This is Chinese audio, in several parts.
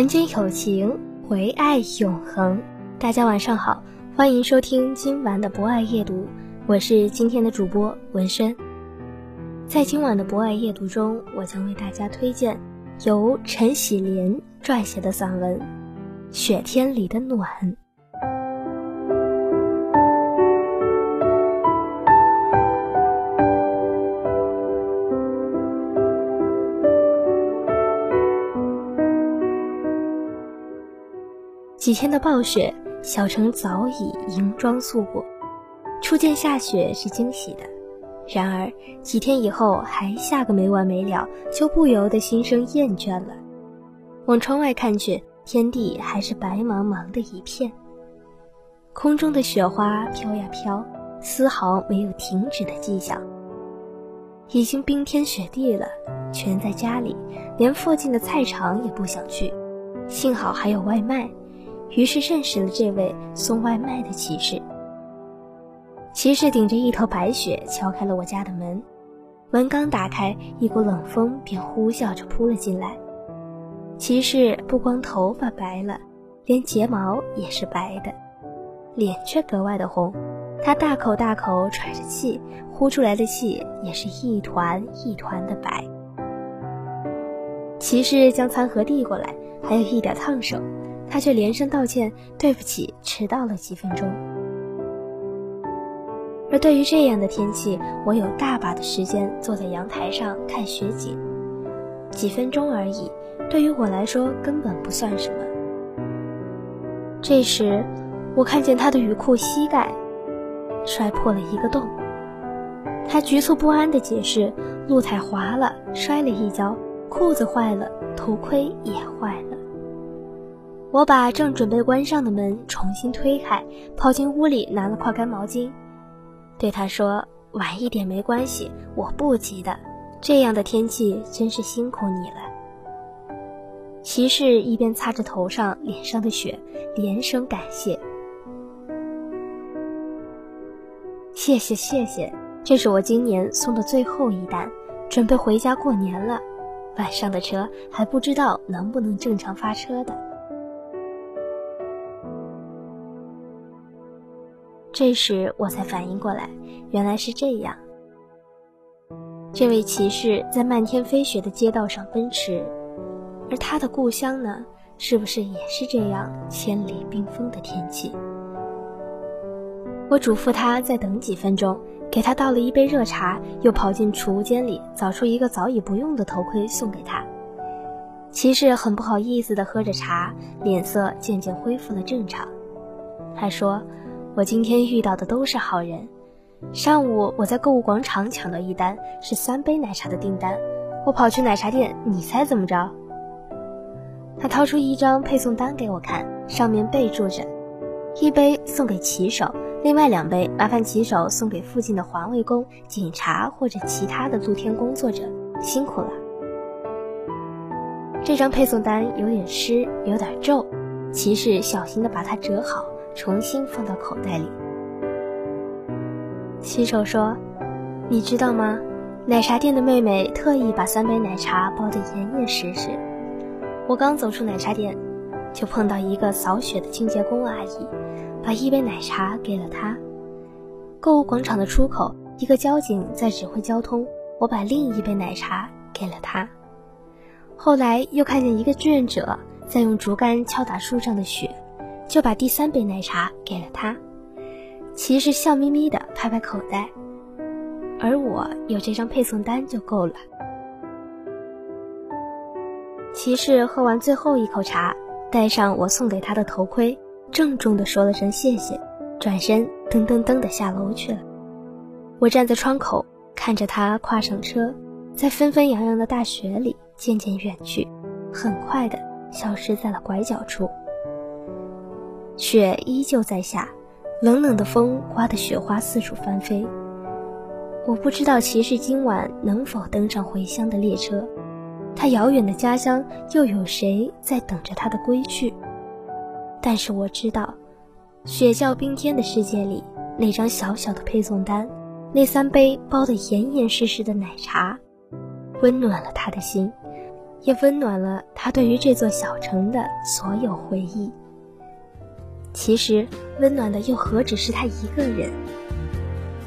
人间有情，唯爱永恒。大家晚上好，欢迎收听今晚的博爱夜读，我是今天的主播文轩。在今晚的博爱夜读中，我将为大家推荐由陈喜莲撰写的散文《雪天里的暖》。几天的暴雪，小城早已银装素裹。初见下雪是惊喜的，然而几天以后还下个没完没了，就不由得心生厌倦了。往窗外看去，天地还是白茫茫的一片，空中的雪花飘呀飘，丝毫没有停止的迹象。已经冰天雪地了，全在家里，连附近的菜场也不想去。幸好还有外卖。于是认识了这位送外卖的骑士。骑士顶着一头白雪敲开了我家的门，门刚打开，一股冷风便呼啸着扑了进来。骑士不光头发白了，连睫毛也是白的，脸却格外的红。他大口大口喘着气，呼出来的气也是一团一团的白。骑士将餐盒递过来，还有一点烫手。他却连声道歉：“对不起，迟到了几分钟。”而对于这样的天气，我有大把的时间坐在阳台上看雪景，几分钟而已，对于我来说根本不算什么。这时，我看见他的雨裤膝盖摔破了一个洞，他局促不安地解释：“路太滑了，摔了一跤，裤子坏了，头盔也坏了。”我把正准备关上的门重新推开，跑进屋里拿了块干毛巾，对他说：“晚一点没关系，我不急的。这样的天气真是辛苦你了。”骑士一边擦着头上、脸上的雪，连声感谢：“谢谢谢谢，这是我今年送的最后一单，准备回家过年了。晚上的车还不知道能不能正常发车的。”这时我才反应过来，原来是这样。这位骑士在漫天飞雪的街道上奔驰，而他的故乡呢，是不是也是这样千里冰封的天气？我嘱咐他再等几分钟，给他倒了一杯热茶，又跑进储物间里找出一个早已不用的头盔送给他。骑士很不好意思地喝着茶，脸色渐渐恢复了正常。他说。我今天遇到的都是好人。上午我在购物广场抢到一单，是三杯奶茶的订单。我跑去奶茶店，你猜怎么着？他掏出一张配送单给我看，上面备注着：一杯送给骑手，另外两杯麻烦骑手送给附近的环卫工、警察或者其他的露天工作者，辛苦了。这张配送单有点湿，有点皱，骑士小心地把它折好。重新放到口袋里。骑手说：“你知道吗？奶茶店的妹妹特意把三杯奶茶包得严严实实。我刚走出奶茶店，就碰到一个扫雪的清洁工阿姨，把一杯奶茶给了她。购物广场的出口，一个交警在指挥交通，我把另一杯奶茶给了他。后来又看见一个志愿者在用竹竿敲打树上的雪。”就把第三杯奶茶给了他，骑士笑眯眯的拍拍口袋，而我有这张配送单就够了。骑士喝完最后一口茶，戴上我送给他的头盔，郑重地说了声谢谢，转身噔噔噔地下楼去了。我站在窗口，看着他跨上车，在纷纷扬扬的大雪里渐渐远去，很快的消失在了拐角处。雪依旧在下，冷冷的风刮得雪花四处翻飞。我不知道骑士今晚能否登上回乡的列车，他遥远的家乡又有谁在等着他的归去？但是我知道，雪窖冰天的世界里，那张小小的配送单，那三杯包得严严实实的奶茶，温暖了他的心，也温暖了他对于这座小城的所有回忆。其实，温暖的又何止是他一个人？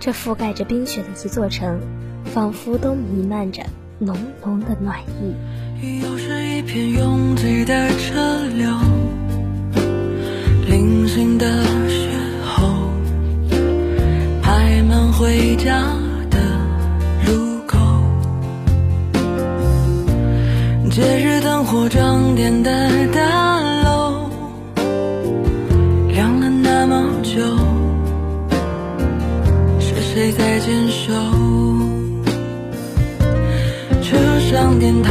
这覆盖着冰雪的一座城，仿佛都弥漫着浓浓的暖意。又是一片拥挤的车流，零星的邂逅，排满回家的路口，节日灯火装点的谁在坚守？车上电台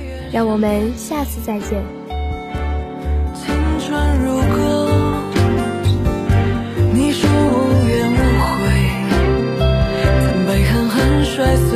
让我们下次再见。青春如歌。你说无怨无悔，曾被狠狠摔碎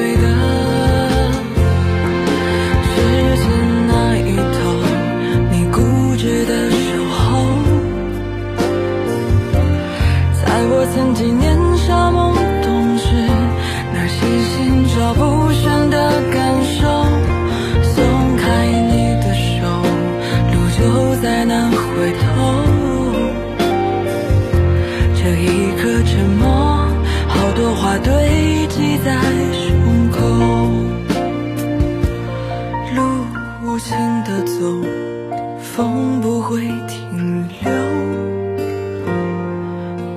风不会停留，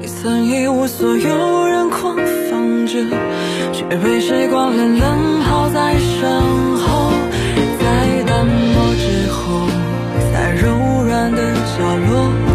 你曾一无所有，人狂放着，却被时光狠狠抛在身后，在淡漠之后，在柔软的角落。